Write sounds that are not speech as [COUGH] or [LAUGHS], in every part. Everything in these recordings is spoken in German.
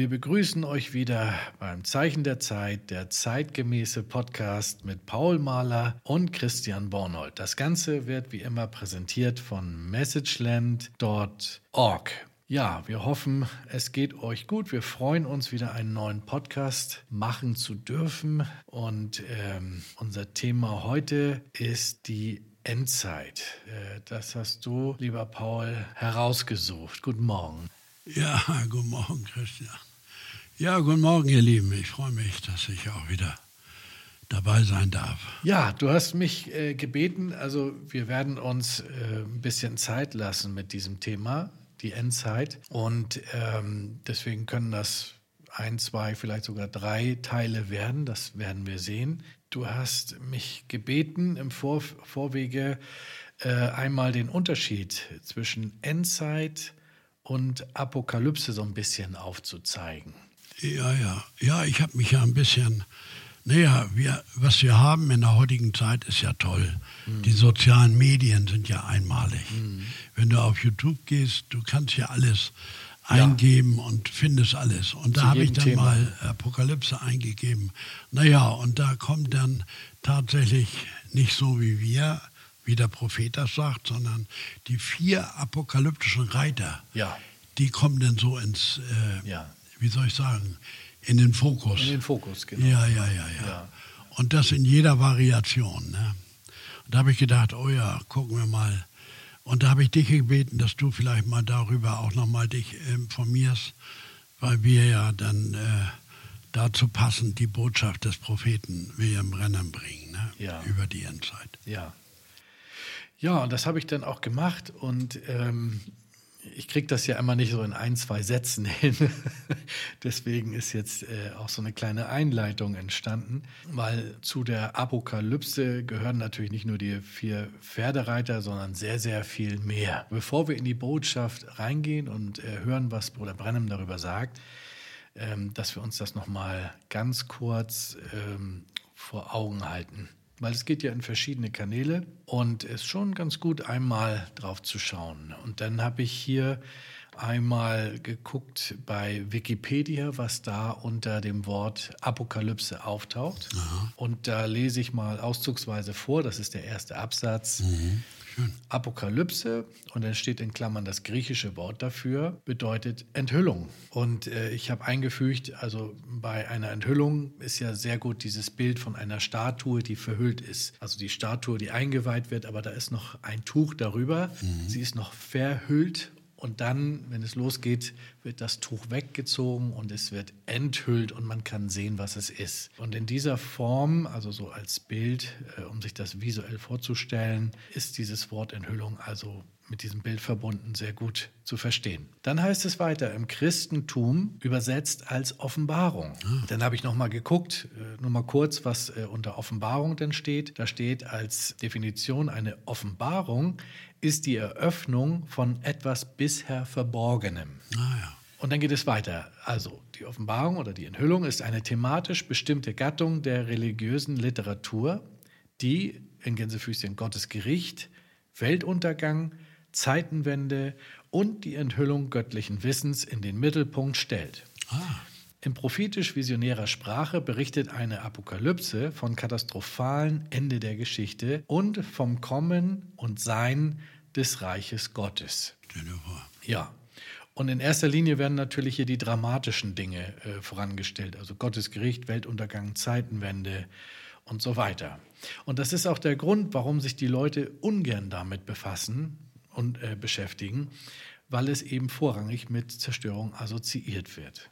Wir begrüßen euch wieder beim Zeichen der Zeit, der zeitgemäße Podcast mit Paul Mahler und Christian Bornold. Das Ganze wird wie immer präsentiert von messageland.org. Ja, wir hoffen, es geht euch gut. Wir freuen uns, wieder einen neuen Podcast machen zu dürfen. Und ähm, unser Thema heute ist die Endzeit. Äh, das hast du, lieber Paul, herausgesucht. Guten Morgen. Ja, guten Morgen, Christian. Ja, guten Morgen, ihr Lieben. Ich freue mich, dass ich auch wieder dabei sein darf. Ja, du hast mich äh, gebeten, also wir werden uns äh, ein bisschen Zeit lassen mit diesem Thema, die Endzeit. Und ähm, deswegen können das ein, zwei, vielleicht sogar drei Teile werden. Das werden wir sehen. Du hast mich gebeten im Vor Vorwege äh, einmal den Unterschied zwischen Endzeit und Apokalypse so ein bisschen aufzuzeigen. Ja, ja. Ja, ich habe mich ja ein bisschen. Naja, wir, was wir haben in der heutigen Zeit ist ja toll. Mhm. Die sozialen Medien sind ja einmalig. Mhm. Wenn du auf YouTube gehst, du kannst ja alles eingeben ja. und findest alles. Und Zu da habe ich dann Thema. mal Apokalypse eingegeben. Naja, und da kommt dann tatsächlich nicht so wie wir, wie der Prophet das sagt, sondern die vier apokalyptischen Reiter, ja. die kommen dann so ins, äh, ja. Wie soll ich sagen, in den Fokus. In den Fokus, genau. Ja, ja, ja, ja. ja. Und das in jeder Variation. Ne? Und da habe ich gedacht, oh ja, gucken wir mal, und da habe ich dich gebeten, dass du vielleicht mal darüber auch nochmal dich informierst, weil wir ja dann äh, dazu passend die Botschaft des Propheten William Brennan bringen, ne? ja. über die Endzeit. Ja. Ja, und das habe ich dann auch gemacht und ähm, ich kriege das ja immer nicht so in ein, zwei Sätzen [LAUGHS] hin. Deswegen ist jetzt äh, auch so eine kleine Einleitung entstanden, weil zu der Apokalypse gehören natürlich nicht nur die vier Pferdereiter, sondern sehr, sehr viel mehr. Bevor wir in die Botschaft reingehen und äh, hören, was Bruder Brennem darüber sagt, ähm, dass wir uns das nochmal ganz kurz ähm, vor Augen halten weil es geht ja in verschiedene Kanäle und es ist schon ganz gut, einmal drauf zu schauen. Und dann habe ich hier einmal geguckt bei Wikipedia, was da unter dem Wort Apokalypse auftaucht. Aha. Und da lese ich mal auszugsweise vor, das ist der erste Absatz. Mhm. Schön. Apokalypse, und dann steht in Klammern das griechische Wort dafür, bedeutet Enthüllung. Und äh, ich habe eingefügt, also bei einer Enthüllung ist ja sehr gut dieses Bild von einer Statue, die verhüllt ist. Also die Statue, die eingeweiht wird, aber da ist noch ein Tuch darüber. Mhm. Sie ist noch verhüllt und dann, wenn es losgeht, wird das Tuch weggezogen und es wird enthüllt und man kann sehen, was es ist. Und in dieser Form, also so als Bild, äh, um sich das visuell vorzustellen, ist dieses Wort Enthüllung also mit diesem Bild verbunden sehr gut zu verstehen. Dann heißt es weiter im Christentum übersetzt als Offenbarung. Ah. Dann habe ich noch mal geguckt, äh, nur mal kurz, was äh, unter Offenbarung denn steht. Da steht als Definition eine Offenbarung ist die Eröffnung von etwas bisher Verborgenem. Ah, ja. Und dann geht es weiter. Also die Offenbarung oder die Enthüllung ist eine thematisch bestimmte Gattung der religiösen Literatur, die in Gänsefüßchen Gottes Gericht, Weltuntergang, Zeitenwende und die Enthüllung göttlichen Wissens in den Mittelpunkt stellt. Ah. In prophetisch-visionärer Sprache berichtet eine Apokalypse von katastrophalen Ende der Geschichte und vom Kommen und Sein des Reiches Gottes. Ja. Und in erster Linie werden natürlich hier die dramatischen Dinge äh, vorangestellt, also Gottes Gericht, Weltuntergang, Zeitenwende und so weiter. Und das ist auch der Grund, warum sich die Leute ungern damit befassen und äh, beschäftigen, weil es eben vorrangig mit Zerstörung assoziiert wird.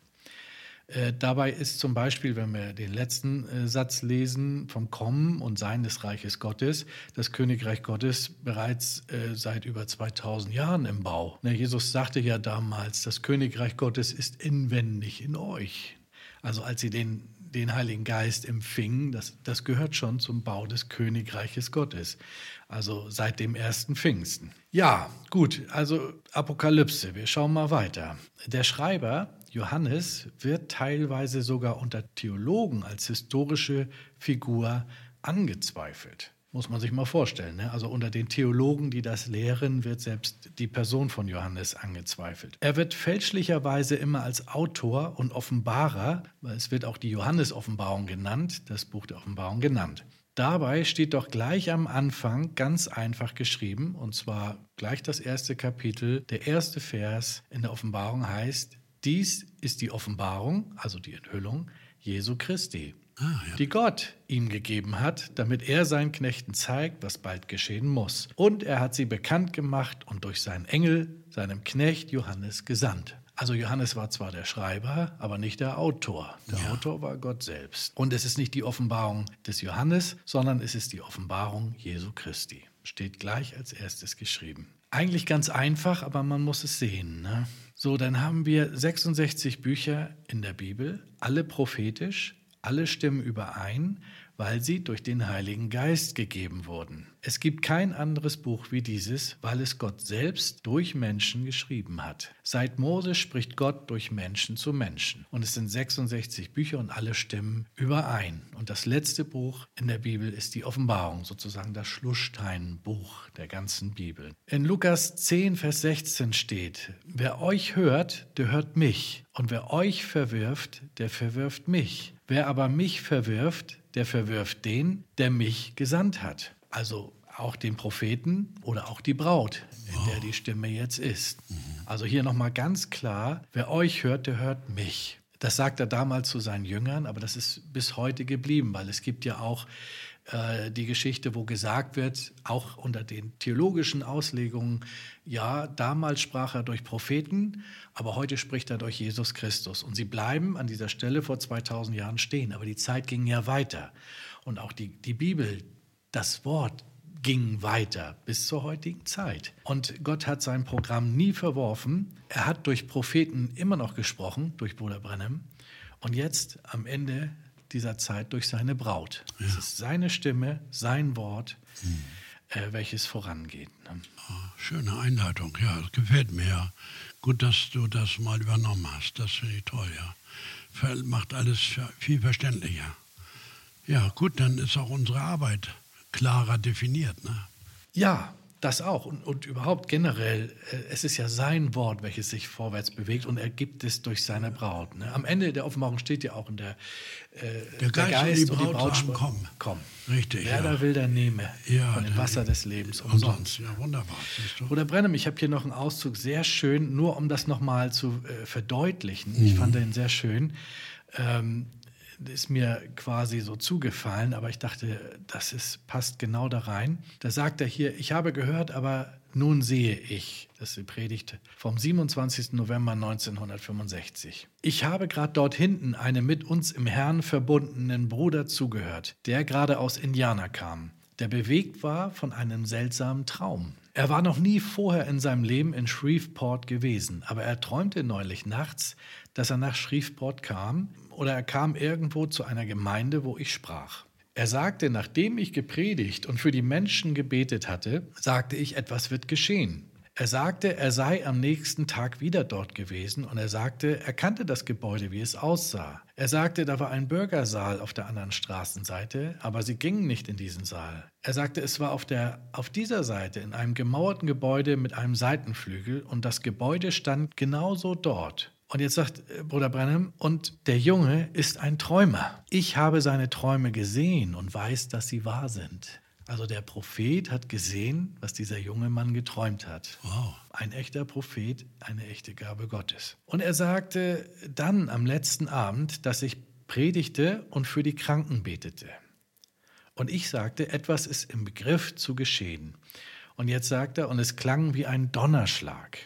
Äh, dabei ist zum Beispiel, wenn wir den letzten äh, Satz lesen, vom Kommen und Sein des Reiches Gottes, das Königreich Gottes bereits äh, seit über 2000 Jahren im Bau. Ne, Jesus sagte ja damals, das Königreich Gottes ist inwendig in euch. Also als sie den, den Heiligen Geist empfingen, das, das gehört schon zum Bau des Königreiches Gottes. Also seit dem ersten Pfingsten. Ja, gut, also Apokalypse, wir schauen mal weiter. Der Schreiber Johannes wird teilweise sogar unter Theologen als historische Figur angezweifelt. Muss man sich mal vorstellen. Ne? Also unter den Theologen, die das lehren, wird selbst die Person von Johannes angezweifelt. Er wird fälschlicherweise immer als Autor und Offenbarer, weil es wird auch die Johannes-Offenbarung genannt, das Buch der Offenbarung genannt. Dabei steht doch gleich am Anfang ganz einfach geschrieben, und zwar gleich das erste Kapitel, der erste Vers in der Offenbarung heißt, dies ist die Offenbarung, also die Enthüllung Jesu Christi ah, ja. die Gott ihm gegeben hat, damit er seinen Knechten zeigt, was bald geschehen muss. Und er hat sie bekannt gemacht und durch seinen Engel, seinem Knecht Johannes, gesandt. Also Johannes war zwar der Schreiber, aber nicht der Autor. Der ja. Autor war Gott selbst. Und es ist nicht die Offenbarung des Johannes, sondern es ist die Offenbarung Jesu Christi. Steht gleich als erstes geschrieben. Eigentlich ganz einfach, aber man muss es sehen. Ne? So, dann haben wir 66 Bücher in der Bibel, alle prophetisch, alle stimmen überein, weil sie durch den Heiligen Geist gegeben wurden. Es gibt kein anderes Buch wie dieses, weil es Gott selbst durch Menschen geschrieben hat. Seit Mose spricht Gott durch Menschen zu Menschen. Und es sind 66 Bücher und alle stimmen überein. Und das letzte Buch in der Bibel ist die Offenbarung, sozusagen das Schlusssteinbuch der ganzen Bibel. In Lukas 10, Vers 16 steht, wer euch hört, der hört mich. Und wer euch verwirft, der verwirft mich. Wer aber mich verwirft, der verwirft den, der mich gesandt hat. Also auch den Propheten oder auch die Braut, in der die Stimme jetzt ist. Also hier nochmal ganz klar, wer euch hört, der hört mich. Das sagt er damals zu seinen Jüngern, aber das ist bis heute geblieben, weil es gibt ja auch äh, die Geschichte, wo gesagt wird, auch unter den theologischen Auslegungen, ja, damals sprach er durch Propheten, aber heute spricht er durch Jesus Christus. Und sie bleiben an dieser Stelle vor 2000 Jahren stehen. Aber die Zeit ging ja weiter. Und auch die, die Bibel, das Wort ging weiter bis zur heutigen Zeit. Und Gott hat sein Programm nie verworfen. Er hat durch Propheten immer noch gesprochen, durch Bruder Brennem. Und jetzt am Ende dieser Zeit durch seine Braut. Ja. Es ist seine Stimme, sein Wort, hm. äh, welches vorangeht. Ne? Oh, schöne Einleitung, ja, das gefällt mir. Ja. Gut, dass du das mal übernommen hast. Das finde ich toll, ja. Macht alles viel verständlicher. Ja, gut, dann ist auch unsere Arbeit klarer definiert. Ne? Ja, das auch und, und überhaupt generell, äh, es ist ja sein Wort, welches sich vorwärts bewegt und er gibt es durch seine Braut. Ne? Am Ende der Offenbarung steht ja auch in der, äh, der, Geist der Geist und die Braut, und die Braut sagen, komm. Richtig, Wer ja. da will, der nehme ja, von dem Wasser des Lebens umsonst. Ja, wunderbar. Bruder Brennem, ich habe hier noch einen Auszug, sehr schön, nur um das nochmal zu äh, verdeutlichen. Mhm. Ich fand den sehr schön. Ähm, ist mir quasi so zugefallen, aber ich dachte, das ist, passt genau da rein. Da sagt er hier, ich habe gehört, aber nun sehe ich, das ist die Predigt vom 27. November 1965. Ich habe gerade dort hinten einem mit uns im Herrn verbundenen Bruder zugehört, der gerade aus Indiana kam, der bewegt war von einem seltsamen Traum. Er war noch nie vorher in seinem Leben in Shreveport gewesen, aber er träumte neulich nachts, dass er nach Shreveport kam oder er kam irgendwo zu einer Gemeinde, wo ich sprach. Er sagte, nachdem ich gepredigt und für die Menschen gebetet hatte, sagte ich, etwas wird geschehen. Er sagte, er sei am nächsten Tag wieder dort gewesen und er sagte, er kannte das Gebäude, wie es aussah. Er sagte, da war ein Bürgersaal auf der anderen Straßenseite, aber sie gingen nicht in diesen Saal. Er sagte, es war auf, der, auf dieser Seite in einem gemauerten Gebäude mit einem Seitenflügel und das Gebäude stand genauso dort. Und jetzt sagt äh, Bruder Brennan, und der Junge ist ein Träumer. Ich habe seine Träume gesehen und weiß, dass sie wahr sind. Also der Prophet hat gesehen, was dieser junge Mann geträumt hat. Wow. Ein echter Prophet, eine echte Gabe Gottes. Und er sagte dann am letzten Abend, dass ich predigte und für die Kranken betete. Und ich sagte, etwas ist im Begriff zu geschehen. Und jetzt sagt er, und es klang wie ein Donnerschlag.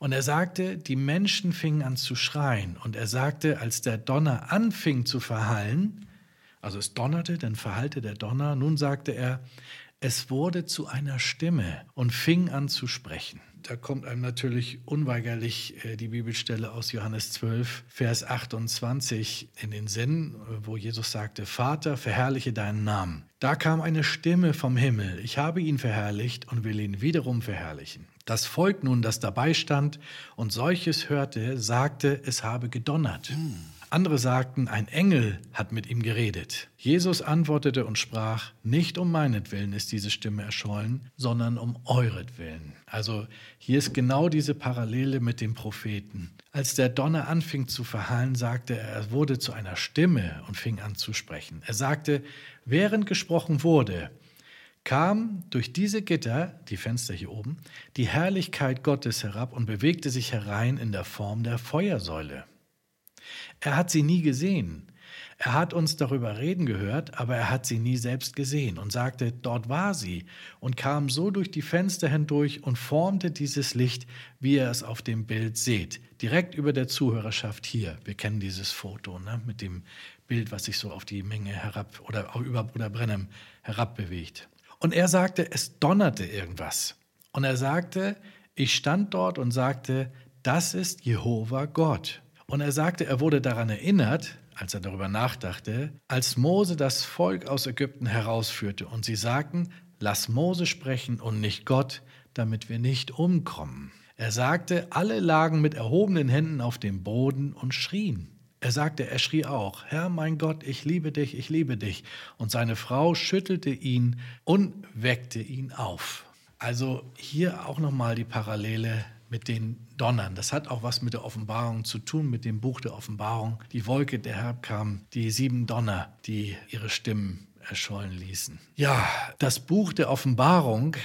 Und er sagte, die Menschen fingen an zu schreien. Und er sagte, als der Donner anfing zu verhallen, also es donnerte, dann verhallte der Donner, nun sagte er, es wurde zu einer Stimme und fing an zu sprechen. Da kommt einem natürlich unweigerlich äh, die Bibelstelle aus Johannes 12, Vers 28 in den Sinn, wo Jesus sagte, Vater, verherrliche deinen Namen. Da kam eine Stimme vom Himmel, ich habe ihn verherrlicht und will ihn wiederum verherrlichen. Das Volk nun, das dabei stand und solches hörte, sagte, es habe gedonnert. Andere sagten, ein Engel hat mit ihm geredet. Jesus antwortete und sprach, nicht um meinetwillen ist diese Stimme erschollen, sondern um euretwillen. Also hier ist genau diese Parallele mit dem Propheten. Als der Donner anfing zu verhallen, sagte er, er wurde zu einer Stimme und fing an zu sprechen. Er sagte, während gesprochen wurde, kam durch diese Gitter, die Fenster hier oben, die Herrlichkeit Gottes herab und bewegte sich herein in der Form der Feuersäule. Er hat sie nie gesehen. Er hat uns darüber reden gehört, aber er hat sie nie selbst gesehen und sagte, dort war sie und kam so durch die Fenster hindurch und formte dieses Licht, wie ihr es auf dem Bild seht, direkt über der Zuhörerschaft hier. Wir kennen dieses Foto ne, mit dem Bild, was sich so auf die Menge herab oder auch über Bruder Brennem herabbewegt. Und er sagte, es donnerte irgendwas. Und er sagte, ich stand dort und sagte, das ist Jehova Gott. Und er sagte, er wurde daran erinnert, als er darüber nachdachte, als Mose das Volk aus Ägypten herausführte und sie sagten, lass Mose sprechen und nicht Gott, damit wir nicht umkommen. Er sagte, alle lagen mit erhobenen Händen auf dem Boden und schrien. Er sagte, er schrie auch, Herr mein Gott, ich liebe dich, ich liebe dich. Und seine Frau schüttelte ihn und weckte ihn auf. Also hier auch nochmal die Parallele mit den Donnern. Das hat auch was mit der Offenbarung zu tun, mit dem Buch der Offenbarung. Die Wolke, der herkam, die sieben Donner, die ihre Stimmen erschollen ließen. Ja, das Buch der Offenbarung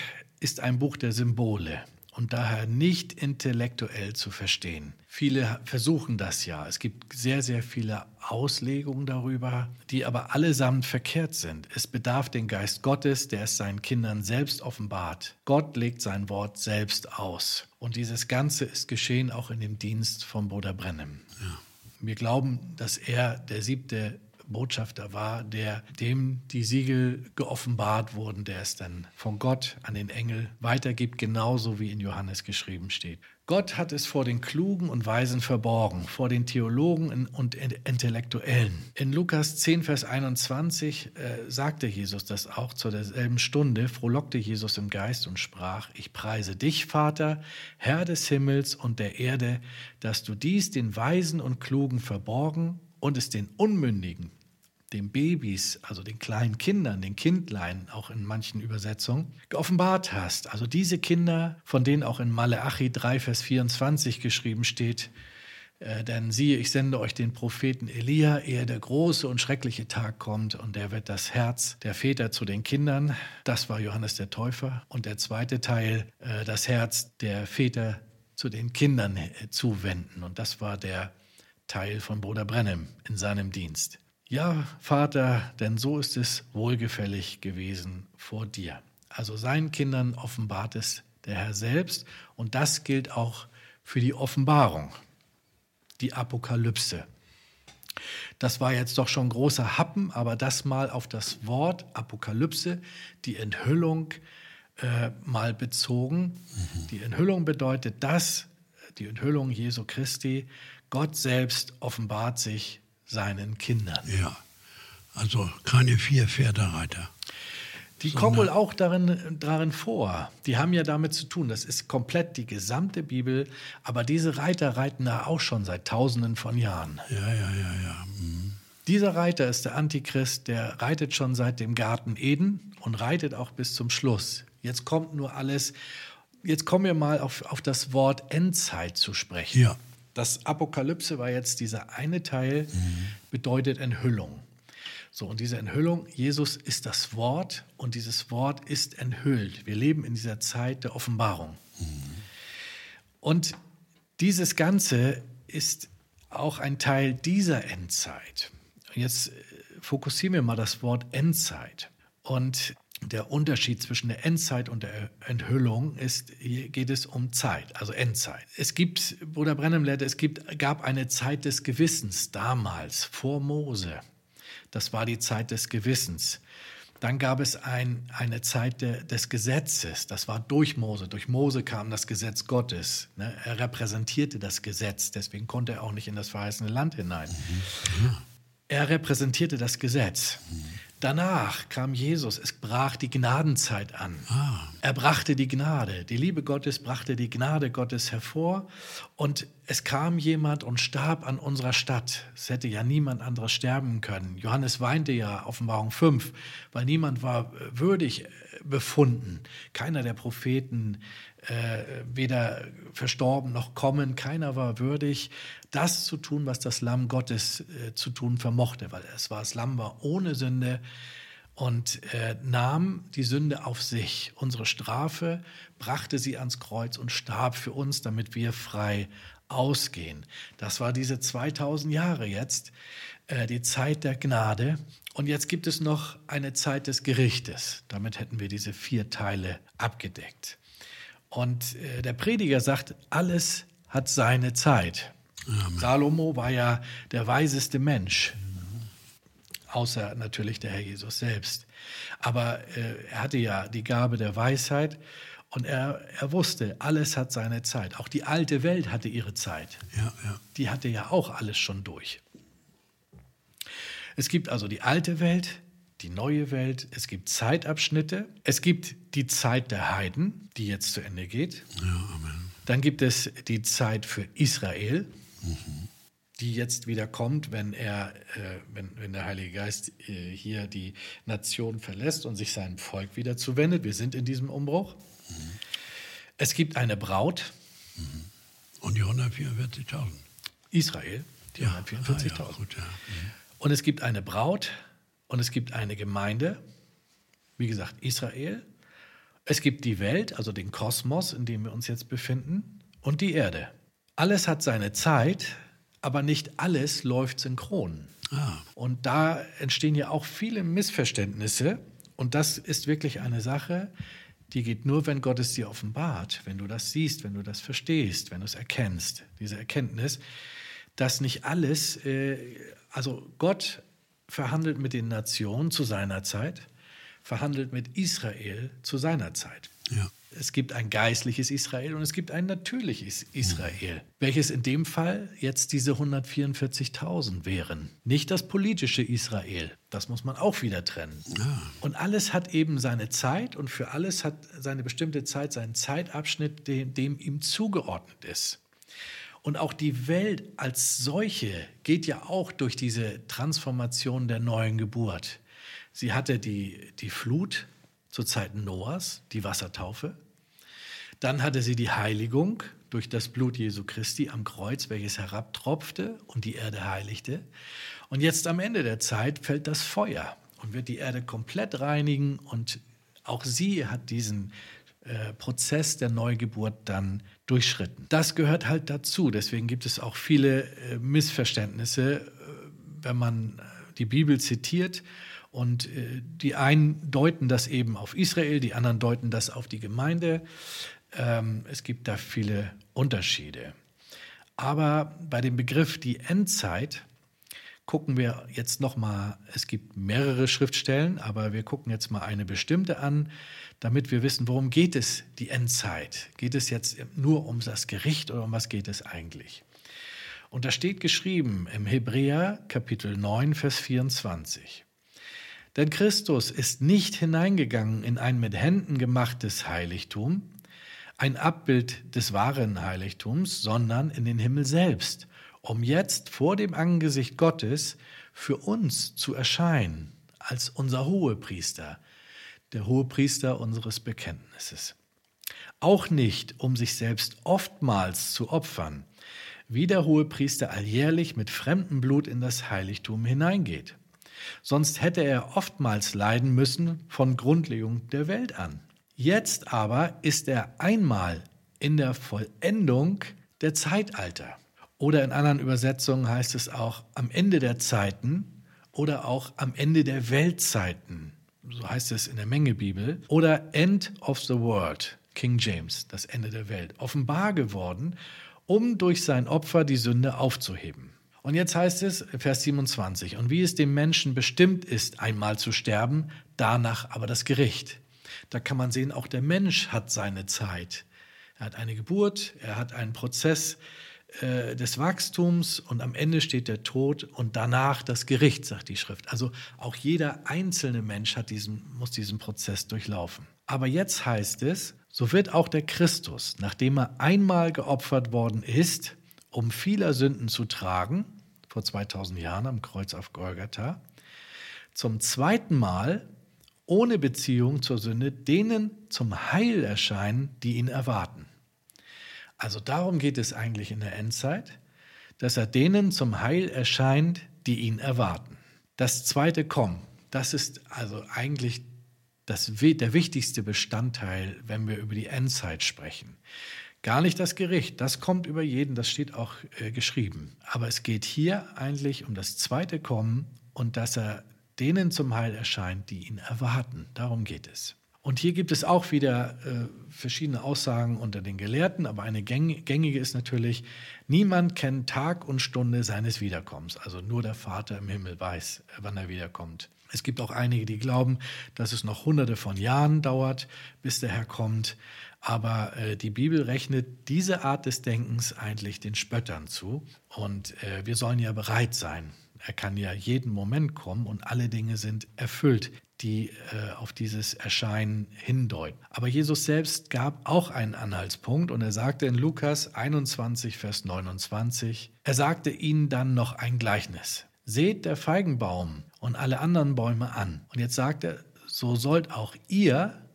ist ein Buch der Symbole und daher nicht intellektuell zu verstehen. Viele versuchen das ja. Es gibt sehr, sehr viele Auslegungen darüber, die aber allesamt verkehrt sind. Es bedarf den Geist Gottes, der es seinen Kindern selbst offenbart. Gott legt sein Wort selbst aus. Und dieses Ganze ist geschehen auch in dem Dienst von Bruder Brennem. Ja. Wir glauben, dass er der siebte Botschafter war, der dem die Siegel geoffenbart wurden, der es dann von Gott an den Engel weitergibt, genauso wie in Johannes geschrieben steht. Gott hat es vor den Klugen und Weisen verborgen, vor den Theologen und Intellektuellen. In Lukas 10, Vers 21 äh, sagte Jesus das auch zu derselben Stunde, frohlockte Jesus im Geist und sprach, ich preise dich, Vater, Herr des Himmels und der Erde, dass du dies den Weisen und Klugen verborgen und es den Unmündigen, den Babys, also den kleinen Kindern, den Kindlein, auch in manchen Übersetzungen, geoffenbart hast. Also diese Kinder, von denen auch in Maleachi 3, Vers 24 geschrieben steht, äh, denn siehe, ich sende euch den Propheten Elia, ehe der große und schreckliche Tag kommt, und der wird das Herz der Väter zu den Kindern, das war Johannes der Täufer, und der zweite Teil, äh, das Herz der Väter zu den Kindern äh, zuwenden, und das war der Teil von Bruder Brennem in seinem Dienst. Ja, Vater, denn so ist es wohlgefällig gewesen vor dir. Also seinen Kindern offenbart es der Herr selbst und das gilt auch für die Offenbarung, die Apokalypse. Das war jetzt doch schon großer Happen, aber das mal auf das Wort Apokalypse, die Enthüllung äh, mal bezogen. Mhm. Die Enthüllung bedeutet das, die Enthüllung Jesu Christi, Gott selbst offenbart sich seinen Kindern. Ja, also keine vier Pferdereiter. Die kommen wohl auch darin, darin vor. Die haben ja damit zu tun. Das ist komplett die gesamte Bibel. Aber diese Reiter reiten da auch schon seit Tausenden von Jahren. Ja, ja, ja, ja. Mhm. Dieser Reiter ist der Antichrist, der reitet schon seit dem Garten Eden und reitet auch bis zum Schluss. Jetzt kommt nur alles. Jetzt kommen wir mal auf, auf das Wort Endzeit zu sprechen. Ja. Das Apokalypse war jetzt dieser eine Teil, mhm. bedeutet Enthüllung. So, und diese Enthüllung, Jesus ist das Wort und dieses Wort ist enthüllt. Wir leben in dieser Zeit der Offenbarung. Mhm. Und dieses Ganze ist auch ein Teil dieser Endzeit. Jetzt äh, fokussieren wir mal das Wort Endzeit. Und der Unterschied zwischen der Endzeit und der Enthüllung ist, hier geht es um Zeit, also Endzeit. Es gibt, Bruder Brennem lehrte, es gibt, gab eine Zeit des Gewissens damals, vor Mose. Das war die Zeit des Gewissens. Dann gab es ein, eine Zeit de, des Gesetzes, das war durch Mose. Durch Mose kam das Gesetz Gottes. Ne? Er repräsentierte das Gesetz, deswegen konnte er auch nicht in das verheißene Land hinein. Mhm. Er repräsentierte das Gesetz. Mhm. Danach kam Jesus, es brach die Gnadenzeit an. Ah. Er brachte die Gnade, die Liebe Gottes brachte die Gnade Gottes hervor und es kam jemand und starb an unserer Stadt. Es hätte ja niemand anderes sterben können. Johannes weinte ja, Offenbarung 5, weil niemand war würdig befunden. Keiner der Propheten, äh, weder verstorben noch kommen, keiner war würdig, das zu tun, was das Lamm Gottes äh, zu tun vermochte, weil es war, das Lamm war ohne Sünde und äh, nahm die Sünde auf sich. Unsere Strafe brachte sie ans Kreuz und starb für uns, damit wir frei ausgehen. Das war diese 2000 Jahre jetzt, äh, die Zeit der Gnade. Und jetzt gibt es noch eine Zeit des Gerichtes. Damit hätten wir diese vier Teile abgedeckt. Und äh, der Prediger sagt, alles hat seine Zeit. Amen. Salomo war ja der weiseste Mensch, außer natürlich der Herr Jesus selbst. Aber äh, er hatte ja die Gabe der Weisheit und er, er wusste, alles hat seine Zeit. Auch die alte Welt hatte ihre Zeit. Ja, ja. Die hatte ja auch alles schon durch. Es gibt also die alte Welt, die neue Welt, es gibt Zeitabschnitte, es gibt die Zeit der Heiden, die jetzt zu Ende geht. Ja, Amen. Dann gibt es die Zeit für Israel, mhm. die jetzt wieder kommt, wenn, er, äh, wenn, wenn der Heilige Geist äh, hier die Nation verlässt und sich seinem Volk wieder zuwendet. Wir sind in diesem Umbruch. Mhm. Es gibt eine Braut. Mhm. Und die 144.000. Israel, die ja, 144.000. Ah, ja, ja. Und es gibt eine Braut und es gibt eine Gemeinde, wie gesagt, Israel. Es gibt die Welt, also den Kosmos, in dem wir uns jetzt befinden, und die Erde. Alles hat seine Zeit, aber nicht alles läuft synchron. Ah. Und da entstehen ja auch viele Missverständnisse. Und das ist wirklich eine Sache, die geht nur, wenn Gott es dir offenbart, wenn du das siehst, wenn du das verstehst, wenn du es erkennst. Diese Erkenntnis, dass nicht alles, äh, also Gott verhandelt mit den Nationen zu seiner Zeit, verhandelt mit Israel zu seiner Zeit. Ja. Es gibt ein geistliches Israel und es gibt ein natürliches Israel, mhm. welches in dem Fall jetzt diese 144.000 wären. Nicht das politische Israel, das muss man auch wieder trennen. Ja. Und alles hat eben seine Zeit und für alles hat seine bestimmte Zeit seinen Zeitabschnitt, dem, dem ihm zugeordnet ist. Und auch die Welt als solche geht ja auch durch diese Transformation der neuen Geburt. Sie hatte die, die Flut zu Zeiten Noahs, die Wassertaufe. Dann hatte sie die Heiligung durch das Blut Jesu Christi am Kreuz, welches herabtropfte und die Erde heiligte. Und jetzt am Ende der Zeit fällt das Feuer und wird die Erde komplett reinigen und auch sie hat diesen äh, Prozess der Neugeburt dann durchschritten. Das gehört halt dazu. Deswegen gibt es auch viele äh, Missverständnisse, äh, wenn man die Bibel zitiert. Und die einen deuten das eben auf Israel, die anderen deuten das auf die Gemeinde. Ähm, es gibt da viele Unterschiede. Aber bei dem Begriff die Endzeit gucken wir jetzt noch mal. Es gibt mehrere Schriftstellen, aber wir gucken jetzt mal eine bestimmte an damit wir wissen, worum geht es die Endzeit? Geht es jetzt nur um das Gericht oder um was geht es eigentlich? Und da steht geschrieben im Hebräer Kapitel 9, Vers 24. Denn Christus ist nicht hineingegangen in ein mit Händen gemachtes Heiligtum, ein Abbild des wahren Heiligtums, sondern in den Himmel selbst, um jetzt vor dem Angesicht Gottes für uns zu erscheinen als unser Hohepriester, der Hohepriester unseres Bekenntnisses. Auch nicht, um sich selbst oftmals zu opfern, wie der Hohepriester alljährlich mit fremdem Blut in das Heiligtum hineingeht. Sonst hätte er oftmals leiden müssen von Grundlegung der Welt an. Jetzt aber ist er einmal in der Vollendung der Zeitalter. Oder in anderen Übersetzungen heißt es auch am Ende der Zeiten oder auch am Ende der Weltzeiten so heißt es in der Mengebibel, oder End of the World, King James, das Ende der Welt, offenbar geworden, um durch sein Opfer die Sünde aufzuheben. Und jetzt heißt es, Vers 27, und wie es dem Menschen bestimmt ist, einmal zu sterben, danach aber das Gericht. Da kann man sehen, auch der Mensch hat seine Zeit. Er hat eine Geburt, er hat einen Prozess, äh, des Wachstums und am Ende steht der Tod und danach das Gericht, sagt die Schrift. Also auch jeder einzelne Mensch hat diesen, muss diesen Prozess durchlaufen. Aber jetzt heißt es, so wird auch der Christus, nachdem er einmal geopfert worden ist, um vieler Sünden zu tragen, vor 2000 Jahren am Kreuz auf Golgatha, zum zweiten Mal ohne Beziehung zur Sünde denen zum Heil erscheinen, die ihn erwarten. Also darum geht es eigentlich in der Endzeit, dass er denen zum Heil erscheint, die ihn erwarten. Das zweite Kommen, das ist also eigentlich das, der wichtigste Bestandteil, wenn wir über die Endzeit sprechen. Gar nicht das Gericht, das kommt über jeden, das steht auch äh, geschrieben. Aber es geht hier eigentlich um das zweite Kommen und dass er denen zum Heil erscheint, die ihn erwarten. Darum geht es. Und hier gibt es auch wieder äh, verschiedene Aussagen unter den Gelehrten, aber eine gängige ist natürlich, niemand kennt Tag und Stunde seines Wiederkommens. Also nur der Vater im Himmel weiß, wann er wiederkommt. Es gibt auch einige, die glauben, dass es noch hunderte von Jahren dauert, bis der Herr kommt. Aber äh, die Bibel rechnet diese Art des Denkens eigentlich den Spöttern zu. Und äh, wir sollen ja bereit sein. Er kann ja jeden Moment kommen und alle Dinge sind erfüllt, die äh, auf dieses Erscheinen hindeuten. Aber Jesus selbst gab auch einen Anhaltspunkt und er sagte in Lukas 21, Vers 29, er sagte ihnen dann noch ein Gleichnis. Seht der Feigenbaum und alle anderen Bäume an. Und jetzt sagt er, so sollt auch ihr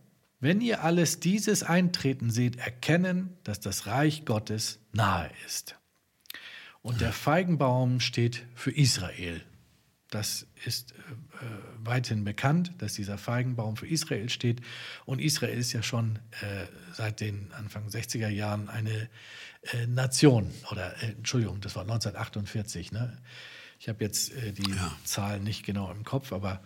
wenn ihr alles dieses eintreten seht, erkennen, dass das Reich Gottes nahe ist. Und der Feigenbaum steht für Israel. Das ist äh, weithin bekannt, dass dieser Feigenbaum für Israel steht. Und Israel ist ja schon äh, seit den Anfang 60er Jahren eine äh, Nation. Oder, äh, Entschuldigung, das war 1948. Ne? Ich habe jetzt äh, die ja. Zahlen nicht genau im Kopf, aber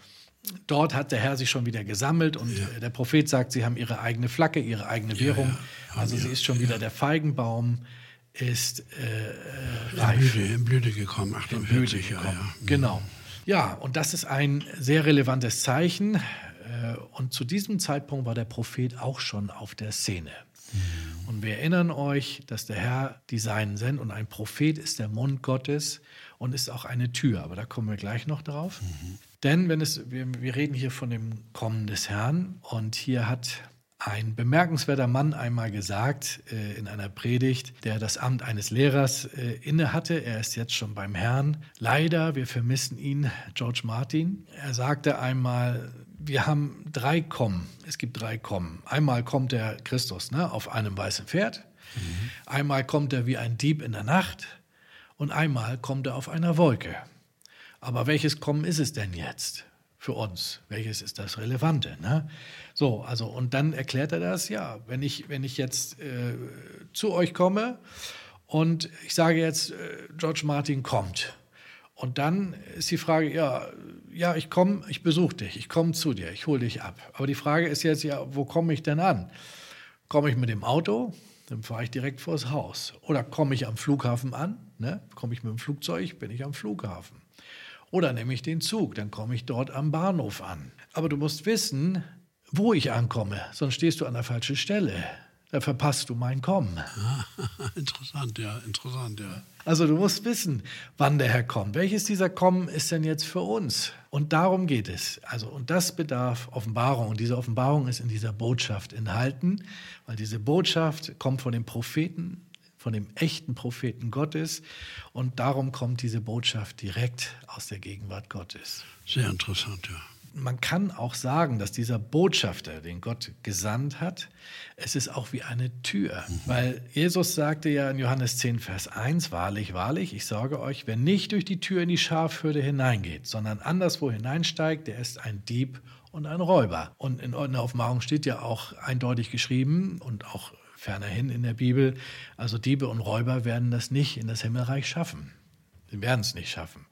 Dort hat der Herr sich schon wieder gesammelt und ja. der Prophet sagt, sie haben ihre eigene Flagge, ihre eigene Währung. Ja. Also sie ist schon wieder der Feigenbaum ist äh, reif. In Blüte, in Blüte gekommen, 48 Jahre. Ja, Genau. Ja, und das ist ein sehr relevantes Zeichen. Äh, und zu diesem Zeitpunkt war der Prophet auch schon auf der Szene. Mhm. Und wir erinnern euch, dass der Herr die Seinen sendet und ein Prophet ist der Mund Gottes und ist auch eine Tür. Aber da kommen wir gleich noch drauf. Mhm. Denn wenn es, wir, wir reden hier von dem Kommen des Herrn und hier hat ein bemerkenswerter Mann einmal gesagt äh, in einer Predigt, der das Amt eines Lehrers äh, innehatte. Er ist jetzt schon beim Herrn. Leider, wir vermissen ihn, George Martin. Er sagte einmal, wir haben drei Kommen. Es gibt drei Kommen. Einmal kommt der Christus ne, auf einem weißen Pferd. Mhm. Einmal kommt er wie ein Dieb in der Nacht. Und einmal kommt er auf einer Wolke. Aber welches Kommen ist es denn jetzt für uns? Welches ist das Relevante? Ne? So, also, und dann erklärt er das, ja, wenn ich, wenn ich jetzt äh, zu euch komme und ich sage jetzt, äh, George Martin kommt. Und dann ist die Frage, ja, ja, ich komme, ich besuche dich, ich komme zu dir, ich hole dich ab. Aber die Frage ist jetzt ja, wo komme ich denn an? Komme ich mit dem Auto? Dann fahre ich direkt vors Haus. Oder komme ich am Flughafen an? Ne? Komme ich mit dem Flugzeug? Bin ich am Flughafen. Oder nehme ich den Zug, dann komme ich dort am Bahnhof an. Aber du musst wissen, wo ich ankomme, sonst stehst du an der falschen Stelle. Da verpasst du mein Kommen. [LAUGHS] interessant, ja, interessant, ja. Also du musst wissen, wann der Herr kommt. Welches dieser Kommen ist denn jetzt für uns? Und darum geht es. Also, und das bedarf Offenbarung. Und diese Offenbarung ist in dieser Botschaft enthalten, weil diese Botschaft kommt von den Propheten von dem echten Propheten Gottes. Und darum kommt diese Botschaft direkt aus der Gegenwart Gottes. Sehr interessant, ja. Man kann auch sagen, dass dieser Botschafter, den Gott gesandt hat, es ist auch wie eine Tür. Mhm. Weil Jesus sagte ja in Johannes 10, Vers 1, wahrlich, wahrlich, ich sage euch, wer nicht durch die Tür in die Schafhürde hineingeht, sondern anderswo hineinsteigt, der ist ein Dieb und ein Räuber. Und in der Offenbarung steht ja auch eindeutig geschrieben und auch fernerhin in der Bibel. Also Diebe und Räuber werden das nicht in das Himmelreich schaffen. Sie werden es nicht schaffen.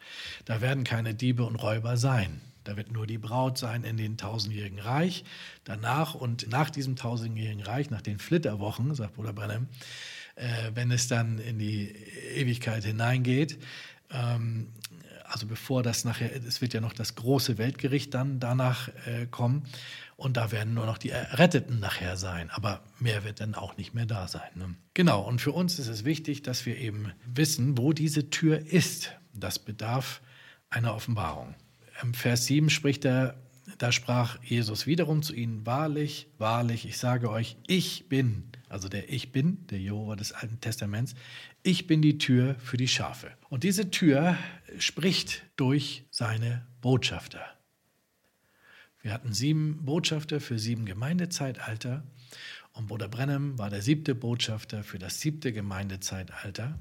Da werden keine Diebe und Räuber sein. Da wird nur die Braut sein in den tausendjährigen Reich. Danach und nach diesem tausendjährigen Reich, nach den Flitterwochen, sagt Bruder Brennem, äh, wenn es dann in die Ewigkeit hineingeht, ähm, also bevor das nachher, es wird ja noch das große Weltgericht dann danach äh, kommen. Und da werden nur noch die Erretteten nachher sein. Aber mehr wird dann auch nicht mehr da sein. Ne? Genau, und für uns ist es wichtig, dass wir eben wissen, wo diese Tür ist. Das bedarf einer Offenbarung. Im Vers 7 spricht er, da sprach Jesus wiederum zu ihnen, wahrlich, wahrlich, ich sage euch, ich bin, also der Ich bin, der Jehova des Alten Testaments, ich bin die Tür für die Schafe. Und diese Tür spricht durch seine Botschafter. Wir hatten sieben Botschafter für sieben Gemeindezeitalter und Bruder Brennem war der siebte Botschafter für das siebte Gemeindezeitalter.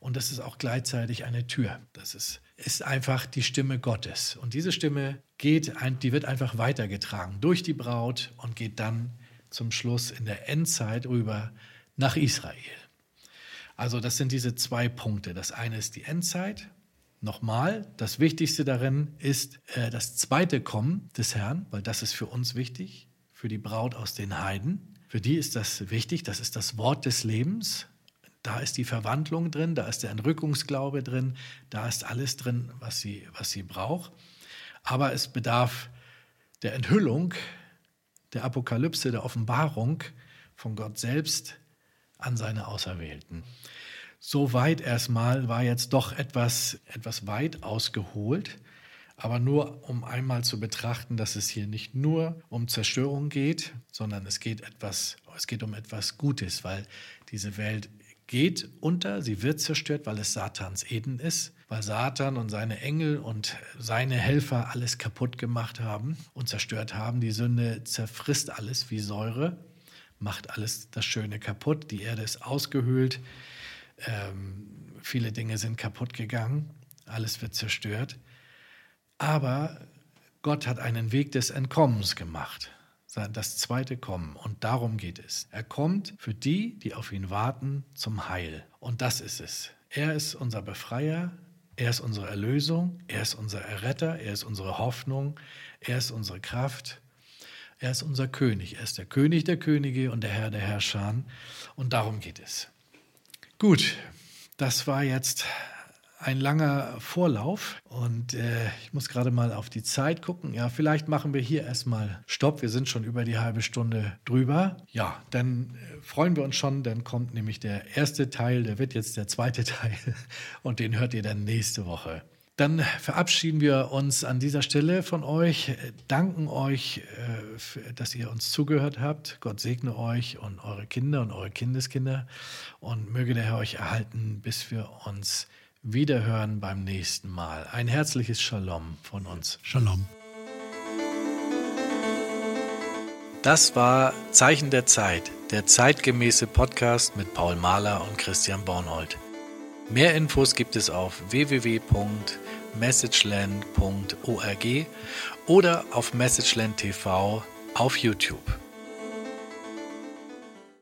Und das ist auch gleichzeitig eine Tür. Das ist, ist einfach die Stimme Gottes. Und diese Stimme geht, die wird einfach weitergetragen durch die Braut und geht dann zum Schluss in der Endzeit rüber nach Israel. Also das sind diese zwei Punkte. Das eine ist die Endzeit. Nochmal, das Wichtigste darin ist äh, das zweite Kommen des Herrn, weil das ist für uns wichtig, für die Braut aus den Heiden. Für die ist das wichtig, das ist das Wort des Lebens. Da ist die Verwandlung drin, da ist der Entrückungsglaube drin, da ist alles drin, was sie, was sie braucht. Aber es bedarf der Enthüllung, der Apokalypse, der Offenbarung von Gott selbst an seine Auserwählten. So weit erstmal war jetzt doch etwas, etwas weit ausgeholt, aber nur um einmal zu betrachten, dass es hier nicht nur um Zerstörung geht, sondern es geht etwas, es geht um etwas Gutes, weil diese Welt geht unter, sie wird zerstört, weil es Satans Eden ist, weil Satan und seine Engel und seine Helfer alles kaputt gemacht haben und zerstört haben. Die Sünde zerfrisst alles wie Säure, macht alles das Schöne kaputt. Die Erde ist ausgehöhlt, ähm, viele Dinge sind kaputt gegangen, alles wird zerstört. Aber Gott hat einen Weg des Entkommens gemacht das zweite Kommen. Und darum geht es. Er kommt für die, die auf ihn warten, zum Heil. Und das ist es. Er ist unser Befreier, er ist unsere Erlösung, er ist unser Erretter, er ist unsere Hoffnung, er ist unsere Kraft, er ist unser König. Er ist der König der Könige und der Herr der Herrscher. Und darum geht es. Gut, das war jetzt ein langer Vorlauf und äh, ich muss gerade mal auf die Zeit gucken. Ja, vielleicht machen wir hier erstmal Stopp. Wir sind schon über die halbe Stunde drüber. Ja, dann äh, freuen wir uns schon. Dann kommt nämlich der erste Teil, der wird jetzt der zweite [LAUGHS] Teil und den hört ihr dann nächste Woche. Dann verabschieden wir uns an dieser Stelle von euch, danken euch, äh, dass ihr uns zugehört habt. Gott segne euch und eure Kinder und eure Kindeskinder und möge der Herr euch erhalten, bis wir uns Wiederhören beim nächsten Mal. Ein herzliches Shalom von uns. Shalom. Das war Zeichen der Zeit, der zeitgemäße Podcast mit Paul Mahler und Christian Bornhold. Mehr Infos gibt es auf www.messageland.org oder auf Messageland TV auf YouTube.